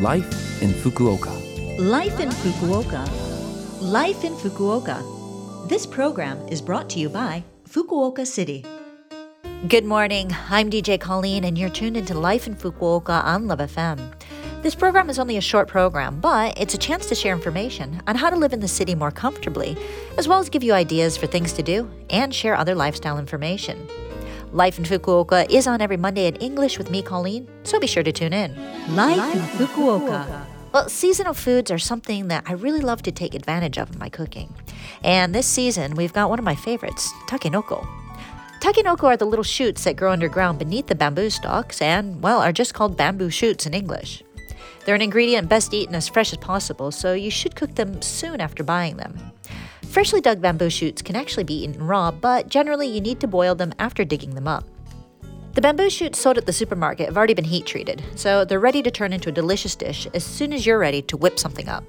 Life in Fukuoka. Life in Fukuoka. Life in Fukuoka. This program is brought to you by Fukuoka City. Good morning. I'm DJ Colleen, and you're tuned into Life in Fukuoka on Love FM. This program is only a short program, but it's a chance to share information on how to live in the city more comfortably, as well as give you ideas for things to do and share other lifestyle information. Life in Fukuoka is on every Monday in English with me, Colleen, so be sure to tune in. Life, in Fukuoka. Well, seasonal foods are something that I really love to take advantage of in my cooking. And this season, we've got one of my favorites, takenoko. Takenoko are the little shoots that grow underground beneath the bamboo stalks and, well, are just called bamboo shoots in English. They're an ingredient best eaten as fresh as possible, so you should cook them soon after buying them. Freshly dug bamboo shoots can actually be eaten raw, but generally you need to boil them after digging them up. The bamboo shoots sold at the supermarket have already been heat treated, so they're ready to turn into a delicious dish as soon as you're ready to whip something up.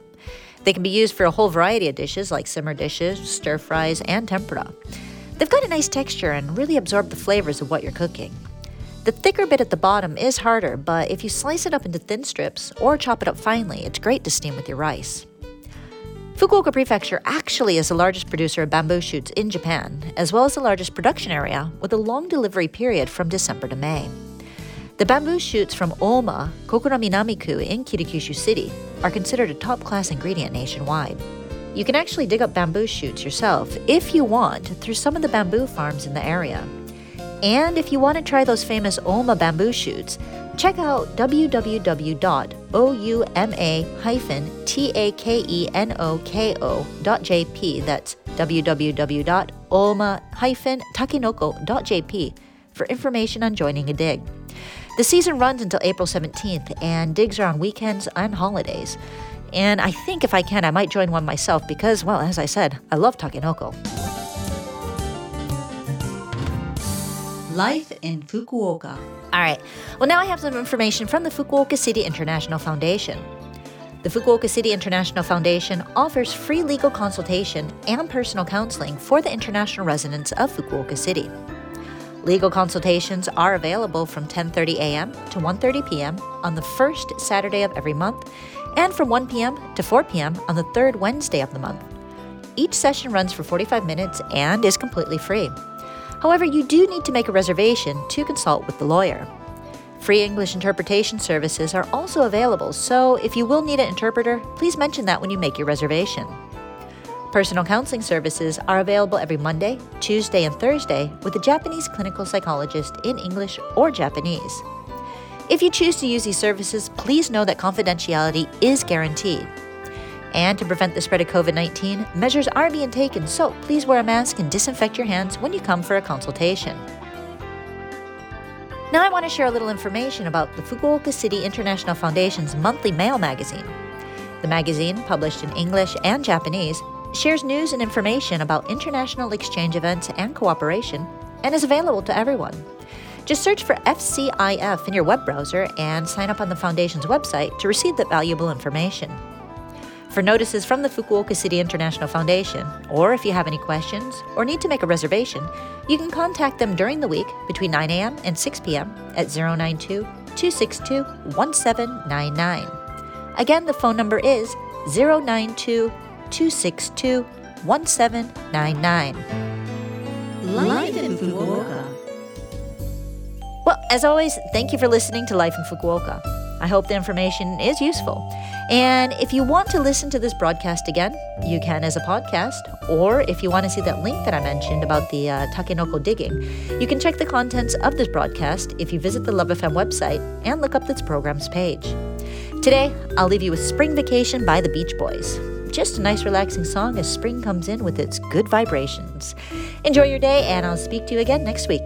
They can be used for a whole variety of dishes like simmer dishes, stir fries, and tempura. They've got a nice texture and really absorb the flavors of what you're cooking. The thicker bit at the bottom is harder, but if you slice it up into thin strips or chop it up finely, it's great to steam with your rice. Fukuoka Prefecture actually is the largest producer of bamboo shoots in Japan, as well as the largest production area with a long delivery period from December to May. The bamboo shoots from Oma, Kokura Minami-ku in Kitakyushu City are considered a top class ingredient nationwide. You can actually dig up bamboo shoots yourself if you want through some of the bamboo farms in the area. And if you want to try those famous Oma bamboo shoots, check out www.ouma-takenoko.jp. That's www.oma-takenoko.jp for information on joining a dig. The season runs until April 17th, and digs are on weekends and holidays. And I think if I can, I might join one myself because, well, as I said, I love takenoko. Life in Fukuoka. All right. Well, now I have some information from the Fukuoka City International Foundation. The Fukuoka City International Foundation offers free legal consultation and personal counseling for the international residents of Fukuoka City. Legal consultations are available from 10:30 a.m. to 1:30 p.m. on the first Saturday of every month and from 1 p.m. to 4 p.m. on the third Wednesday of the month. Each session runs for 45 minutes and is completely free. However, you do need to make a reservation to consult with the lawyer. Free English interpretation services are also available, so if you will need an interpreter, please mention that when you make your reservation. Personal counseling services are available every Monday, Tuesday, and Thursday with a Japanese clinical psychologist in English or Japanese. If you choose to use these services, please know that confidentiality is guaranteed. And to prevent the spread of COVID 19, measures are being taken, so please wear a mask and disinfect your hands when you come for a consultation. Now, I want to share a little information about the Fukuoka City International Foundation's monthly mail magazine. The magazine, published in English and Japanese, shares news and information about international exchange events and cooperation and is available to everyone. Just search for FCIF in your web browser and sign up on the Foundation's website to receive that valuable information. For notices from the Fukuoka City International Foundation, or if you have any questions or need to make a reservation, you can contact them during the week between 9 a.m. and 6 p.m. at 092 262 1799. Again, the phone number is 092 262 1799. Life in Fukuoka. Well, as always, thank you for listening to Life in Fukuoka. I hope the information is useful. And if you want to listen to this broadcast again, you can as a podcast. Or if you want to see that link that I mentioned about the uh, takenoko digging, you can check the contents of this broadcast if you visit the Love FM website and look up this program's page. Today, I'll leave you with Spring Vacation by the Beach Boys. Just a nice, relaxing song as spring comes in with its good vibrations. Enjoy your day, and I'll speak to you again next week.